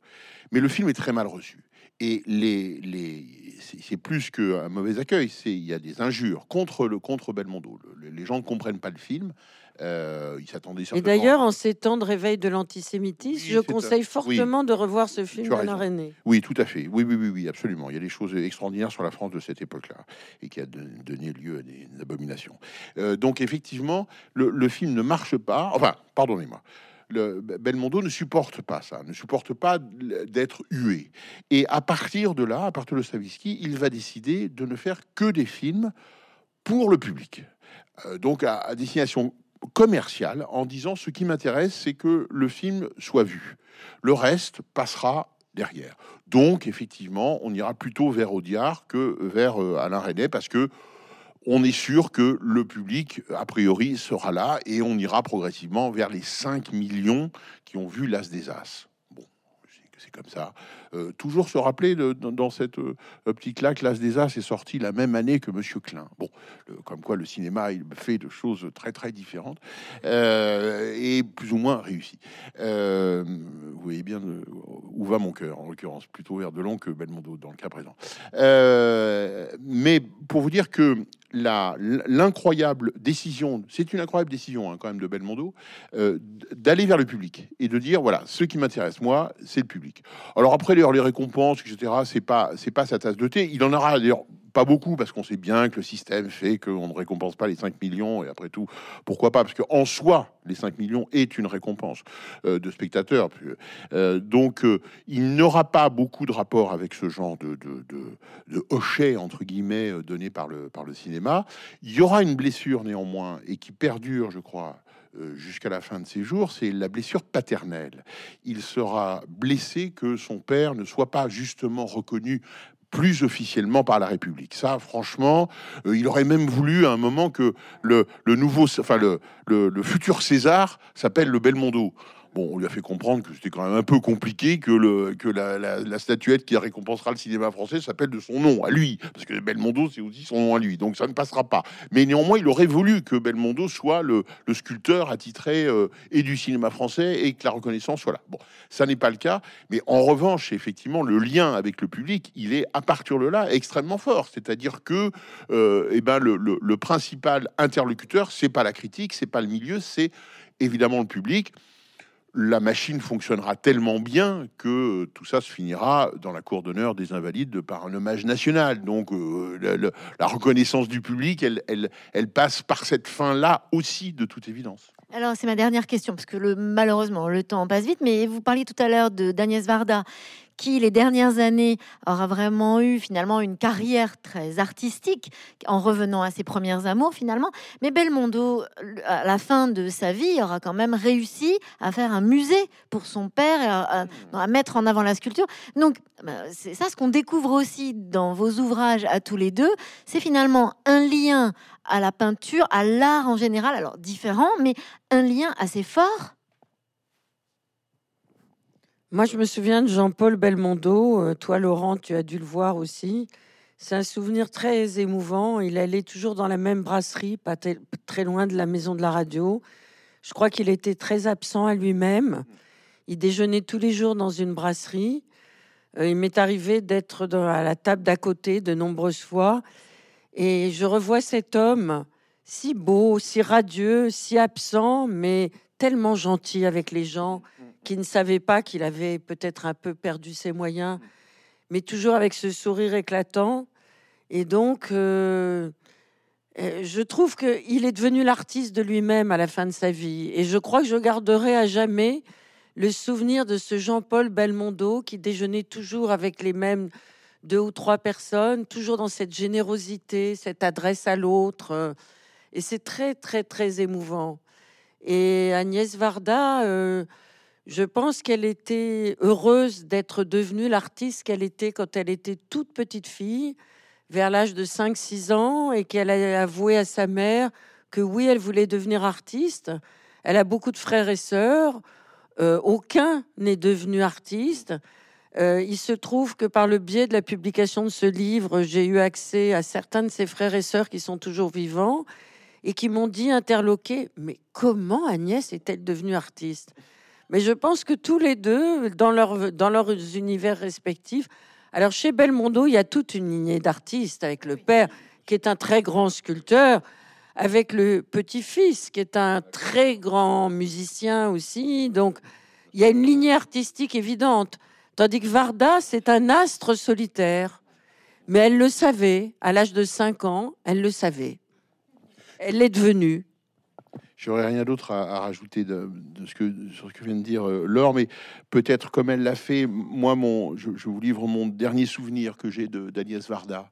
Mais le film est très mal reçu. Et les, les, c'est plus qu'un mauvais accueil, il y a des injures contre le contre Belmondo. les gens ne comprennent pas le film. Euh, il s'attendait Et d'ailleurs, en ces temps de réveil de l'antisémitisme, je conseille fortement de revoir ce film d'Alain René. Oui, tout à fait. Oui, oui, oui, oui, absolument. Il y a des choses extraordinaires sur la France de cette époque-là et qui a donné lieu à des abominations. Euh, donc, effectivement, le, le, film ne marche pas. Enfin, pardonnez-moi. Le, Belmondo ne supporte pas ça, ne supporte pas d'être hué. Et à partir de là, à partir de Stavisky, il va décider de ne faire que des films pour le public. Euh, donc à, à, destination commercial en disant ce qui m'intéresse, c'est que le film soit vu. Le reste passera derrière. Donc, effectivement, on ira plutôt vers Audiard que vers euh, Alain René parce que on est sûr que le public, a priori, sera là et on ira progressivement vers les 5 millions qui ont vu l'As des As. C'est comme ça. Euh, toujours se rappeler dans, cette euh, optique-là que l'As des As est sorti la même année que Monsieur Klein. Bon, comme quoi le cinéma, il fait de choses très très différentes euh, et plus ou moins réussies. vous voyez bien où va mon cœur, en l'occurrence, plutôt vers Delon que Belmondo dans le cas présent. mais pour vous dire que l'incroyable décision, c'est une incroyable décision hein, quand même de Belmondo, d'aller vers le public et de dire voilà, ce qui m'intéresse moi, c'est le public. Alors après les, les récompenses, etc., c'est pas c'est pas sa tasse de thé. Il en aura d'ailleurs pas beaucoup parce qu'on sait bien que le système fait qu'on ne récompense pas les 5 millions et après tout, pourquoi pas Parce qu'en soi, les 5 millions est une récompense euh, de spectateurs. Euh, donc, euh, il n'aura pas beaucoup de rapport avec ce genre de, de, de, de hochet, entre guillemets, donné par le, par le cinéma. Il y aura une blessure néanmoins et qui perdure, je crois, jusqu'à la fin de ses jours, c'est la blessure paternelle. Il sera blessé que son père ne soit pas justement reconnu plus officiellement par la République. Ça, franchement, euh, il aurait même voulu à un moment que le, nouveau, enfin le, le futur César s'appelle le Belmondo. Bon, on lui a fait comprendre que c'était quand même un peu compliqué que, le, que la, statuette qui récompensera le cinéma français s'appelle de son nom, à lui, parce que Belmondo, c'est aussi son nom à lui, donc ça ne passera pas. Mais néanmoins, il aurait voulu que Belmondo soit le, sculpteur attitré euh, et du cinéma français et que la reconnaissance soit là. Bon, ça n'est pas le cas, mais en revanche, effectivement, le lien avec le public, il est à partir de là extrêmement fort. C'est-à-dire que euh, eh ben, le, le principal interlocuteur, c'est pas la critique, c'est pas le milieu, c'est évidemment le public la machine fonctionnera tellement bien que tout ça se finira dans la cour d'honneur des invalides par un hommage national. Donc euh, la, reconnaissance du public, elle, passe par cette fin-là aussi, de toute évidence. Alors c'est ma dernière question, parce que malheureusement le temps passe vite, mais vous parliez tout à l'heure d'Agnès Varda qui les dernières années aura vraiment eu finalement une carrière très artistique en revenant à ses premières amours finalement. Mais Belmondo, à la fin de sa vie, aura quand même réussi à faire un musée pour son père et à, mettre en avant la sculpture. Donc bah, c'est ça ce qu'on découvre aussi dans vos ouvrages à tous les deux, c'est finalement un lien à la peinture, à l'art en général, alors différent, mais un lien assez fort moi, je me souviens de Jean-Paul Belmondo. Euh, toi, Laurent, tu as dû le voir aussi. C'est un souvenir très émouvant. Il allait toujours dans la même brasserie, pas très loin de la maison de la radio. Je crois qu'il était très absent à lui-même. Il déjeunait tous les jours dans une brasserie. Euh, il m'est arrivé d'être à la table d'à côté de nombreuses fois. Et je revois cet homme si beau, si radieux, si absent, mais tellement gentil avec les gens qui ne savait pas qu'il avait peut-être un peu perdu ses moyens, mais toujours avec ce sourire éclatant. Et donc, euh, euh, je trouve qu'il est devenu l'artiste de lui-même à la fin de sa vie. Et je crois que je garderai à jamais le souvenir de ce Jean-Paul Belmondo qui déjeunait toujours avec les mêmes deux ou trois personnes, toujours dans cette générosité, cette adresse à l'autre. Et c'est très, très, très émouvant. Et Agnès Varda, euh, je pense qu'elle était heureuse d'être devenue l'artiste qu'elle était quand elle était toute petite fille, vers l'âge de 5-6 ans, et qu'elle a avoué à sa mère que oui, elle voulait devenir artiste. Elle a beaucoup de frères et sœurs. Euh, aucun n'est devenu artiste. Euh, il se trouve que par le biais de la publication de ce livre, j'ai eu accès à certains de ses frères et sœurs qui sont toujours vivants et qui m'ont dit interloqué, mais comment Agnès est-elle devenue artiste? Mais je pense que tous les deux, dans, leur, dans leurs univers respectifs, alors chez Belmondo, il y a toute une lignée d'artistes avec le père qui est un très grand sculpteur, avec le petit-fils qui est un très grand musicien aussi. Donc il y a une lignée artistique évidente. Tandis que Varda, c'est un astre solitaire. Mais elle le savait, à l'âge de 5 ans, elle le savait. Elle l'est devenue. J'aurais rien d'autre à, rajouter de, ce que, sur ce que vient de dire euh, Laure, mais peut-être comme elle l'a fait, moi, mon, je, vous livre mon dernier souvenir que j'ai d'Agnès Varda.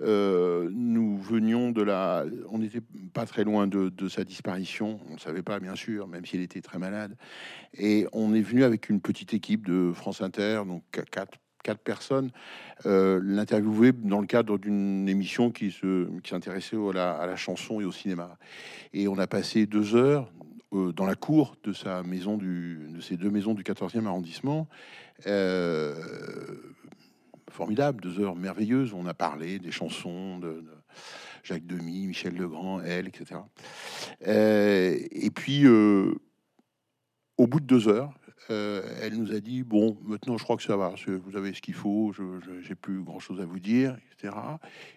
Euh, nous venions de la. On n'était pas très loin de, sa disparition. On ne savait pas, bien sûr, même s'il était très malade. Et on est venu avec une petite équipe de France Inter, donc quatre quatre personnes, euh, l'interviewer dans le cadre d'une émission qui s'intéressait à, la, à la chanson et au cinéma. Et on a passé deux heures euh, dans la cour de sa maison du, de ces deux maisons du 14e arrondissement. Euh, formidable, deux heures merveilleuses. On a parlé des chansons de, de Jacques Demy, Michel Legrand, elle, etc. Euh, et puis, au bout de deux heures, euh, elle nous a dit bon, maintenant je crois que ça va, vous avez ce qu'il faut, je j'ai plus grand chose à vous dire, etc.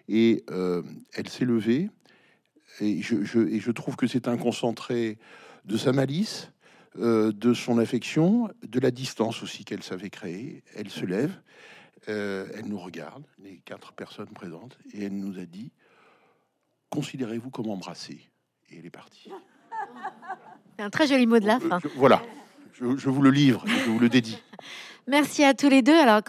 Et euh, elle s'est levée, et je, je- et je trouve que c'est un concentré de sa malice, euh, de son affection, de la distance aussi qu'elle savait créer. Elle se lève, elle nous regarde, les quatre personnes présentes, et elle nous a dit considérez-vous comme embrassé. Et elle est partie. C'est un très joli mot de la fin. Voilà, je, vous le livre, je vous le dédie. Merci à tous les deux. Alors,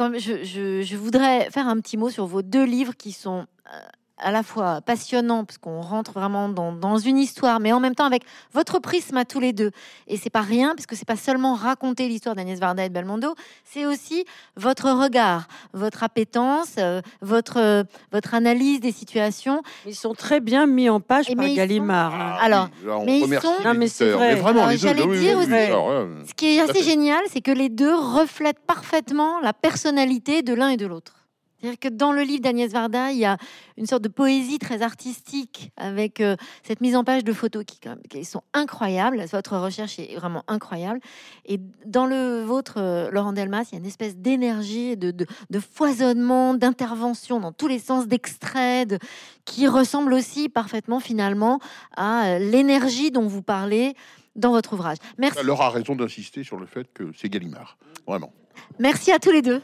je- je voudrais faire un petit mot sur vos deux livres qui sont euh, à la fois passionnants, parce qu'on rentre vraiment dans, dans une histoire, mais en même temps avec votre prisme à tous les deux. Et c'est pas rien, parce que c'est pas seulement raconter l'histoire d'Agnès Varda et de Belmondo, c'est aussi votre regard, votre appétence, euh, votre, euh, votre analyse des situations. Ils sont très bien mis en page Et par sont- Gallimard. hein. Alors, oui, là, on mais ils sont- Non, mais c'est vrai. vraiment, Alors, j'allais oui, dire oui, aussi- alors, là, Ce qui est assez fait. génial, c'est que les deux reflètent parfaitement la personnalité de l'un et de l'autre. C'est-à-dire que dans le livre d'Agnès Varda, il y a une sorte de poésie très artistique avec euh, cette mise en page de photos qui, quand même, qui sont incroyables. Votre recherche est vraiment incroyable. Et dans le vôtre, euh, Laurent Delmas, il y a une espèce d'énergie, de, de, de foisonnement, d'intervention dans tous les sens, d'extraits, de- qui ressemble aussi parfaitement finalement à euh, l'énergie dont vous parlez dans votre ouvrage. Merci. Laure a raison d'insister sur le fait que c'est Gallimard. Vraiment. Merci à tous les deux.